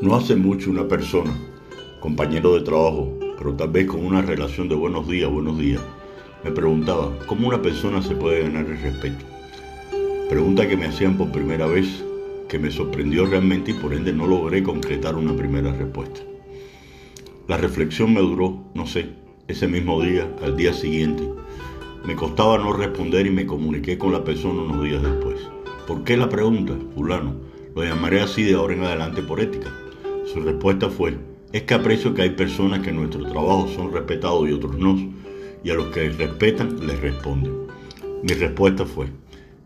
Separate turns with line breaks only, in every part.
No hace mucho una persona, compañero de trabajo, pero tal vez con una relación de buenos días, buenos días, me preguntaba cómo una persona se puede ganar el respeto. Pregunta que me hacían por primera vez, que me sorprendió realmente y por ende no logré concretar una primera respuesta. La reflexión me duró, no sé, ese mismo día, al día siguiente. Me costaba no responder y me comuniqué con la persona unos días después. ¿Por qué la pregunta, fulano? Lo llamaré así de ahora en adelante por ética. Su respuesta fue, es que aprecio que hay personas que en nuestro trabajo son respetados y otros no, y a los que respetan les responden. Mi respuesta fue,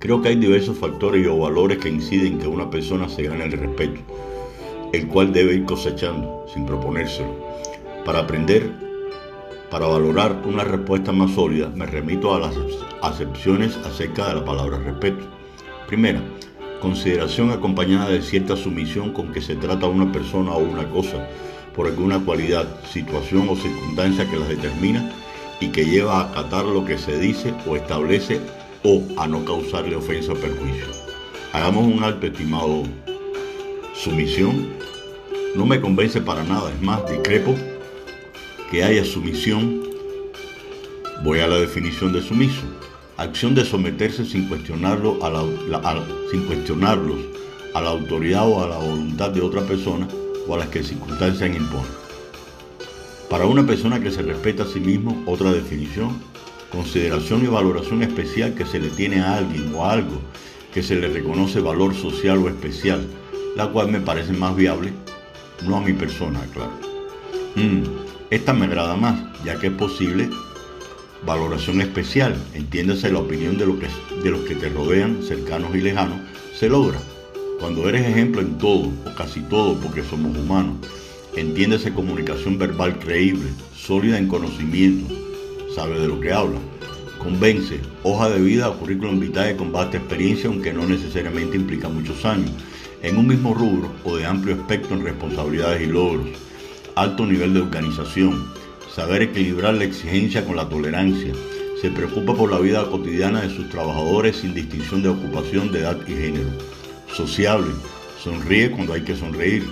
creo que hay diversos factores o valores que inciden en que una persona se gane el respeto, el cual debe ir cosechando sin proponérselo. Para aprender, para valorar una respuesta más sólida, me remito a las acepciones acerca de la palabra respeto. Primera, consideración acompañada de cierta sumisión con que se trata una persona o una cosa por alguna cualidad, situación o circunstancia que las determina y que lleva a acatar lo que se dice o establece o a no causarle ofensa o perjuicio. Hagamos un alto, estimado. Sumisión no me convence para nada, es más, discrepo que haya sumisión. Voy a la definición de sumiso acción de someterse sin, cuestionarlo sin cuestionarlos a la autoridad o a la voluntad de otra persona o a las que circunstancias imponen. Para una persona que se respeta a sí mismo, otra definición, consideración y valoración especial que se le tiene a alguien o a algo que se le reconoce valor social o especial, la cual me parece más viable, no a mi persona, claro. Mm, esta me agrada más, ya que es posible Valoración especial, entiéndase la opinión de, lo que, de los que te rodean, cercanos y lejanos, se logra. Cuando eres ejemplo en todo, o casi todo, porque somos humanos, entiéndase comunicación verbal creíble, sólida en conocimiento, sabe de lo que habla, convence, hoja de vida o currículum vitae con vasta experiencia, aunque no necesariamente implica muchos años, en un mismo rubro o de amplio espectro en responsabilidades y logros, alto nivel de organización, saber equilibrar la exigencia con la tolerancia, se preocupa por la vida cotidiana de sus trabajadores sin distinción de ocupación, de edad y género, sociable, sonríe cuando hay que sonreír,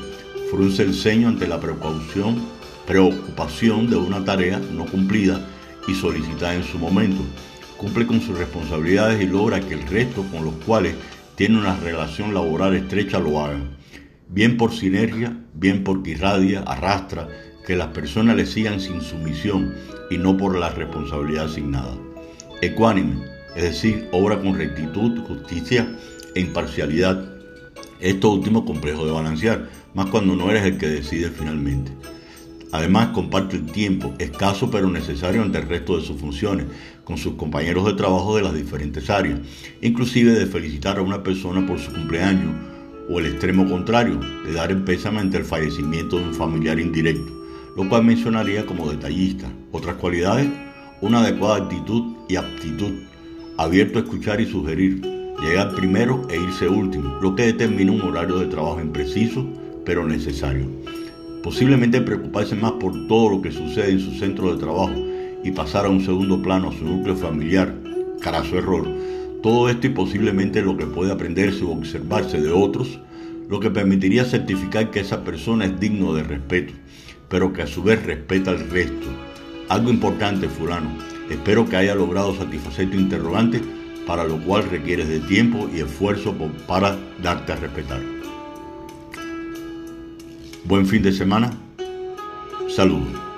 frunce el ceño ante la precaución, preocupación de una tarea no cumplida y solicitada en su momento, cumple con sus responsabilidades y logra que el resto con los cuales tiene una relación laboral estrecha lo hagan, bien por sinergia, bien porque irradia, arrastra, que las personas le sigan sin sumisión y no por la responsabilidad asignada. Ecuánime, es decir, obra con rectitud, justicia e imparcialidad. Esto último complejo de balancear, más cuando no eres el que decide finalmente. Además, comparte el tiempo, escaso pero necesario ante el resto de sus funciones, con sus compañeros de trabajo de las diferentes áreas, inclusive de felicitar a una persona por su cumpleaños o el extremo contrario, de dar el pésame ante el fallecimiento de un familiar indirecto lo cual mencionaría como detallista. Otras cualidades, una adecuada actitud y aptitud, abierto a escuchar y sugerir, llegar primero e irse último, lo que determina un horario de trabajo impreciso, pero necesario. Posiblemente preocuparse más por todo lo que sucede en su centro de trabajo y pasar a un segundo plano a su núcleo familiar, su error. Todo esto y posiblemente lo que puede aprenderse o observarse de otros, lo que permitiría certificar que esa persona es digno de respeto pero que a su vez respeta al resto. Algo importante, fulano. Espero que haya logrado satisfacer tu interrogante, para lo cual requieres de tiempo y esfuerzo para darte a respetar. Buen fin de semana. Saludos.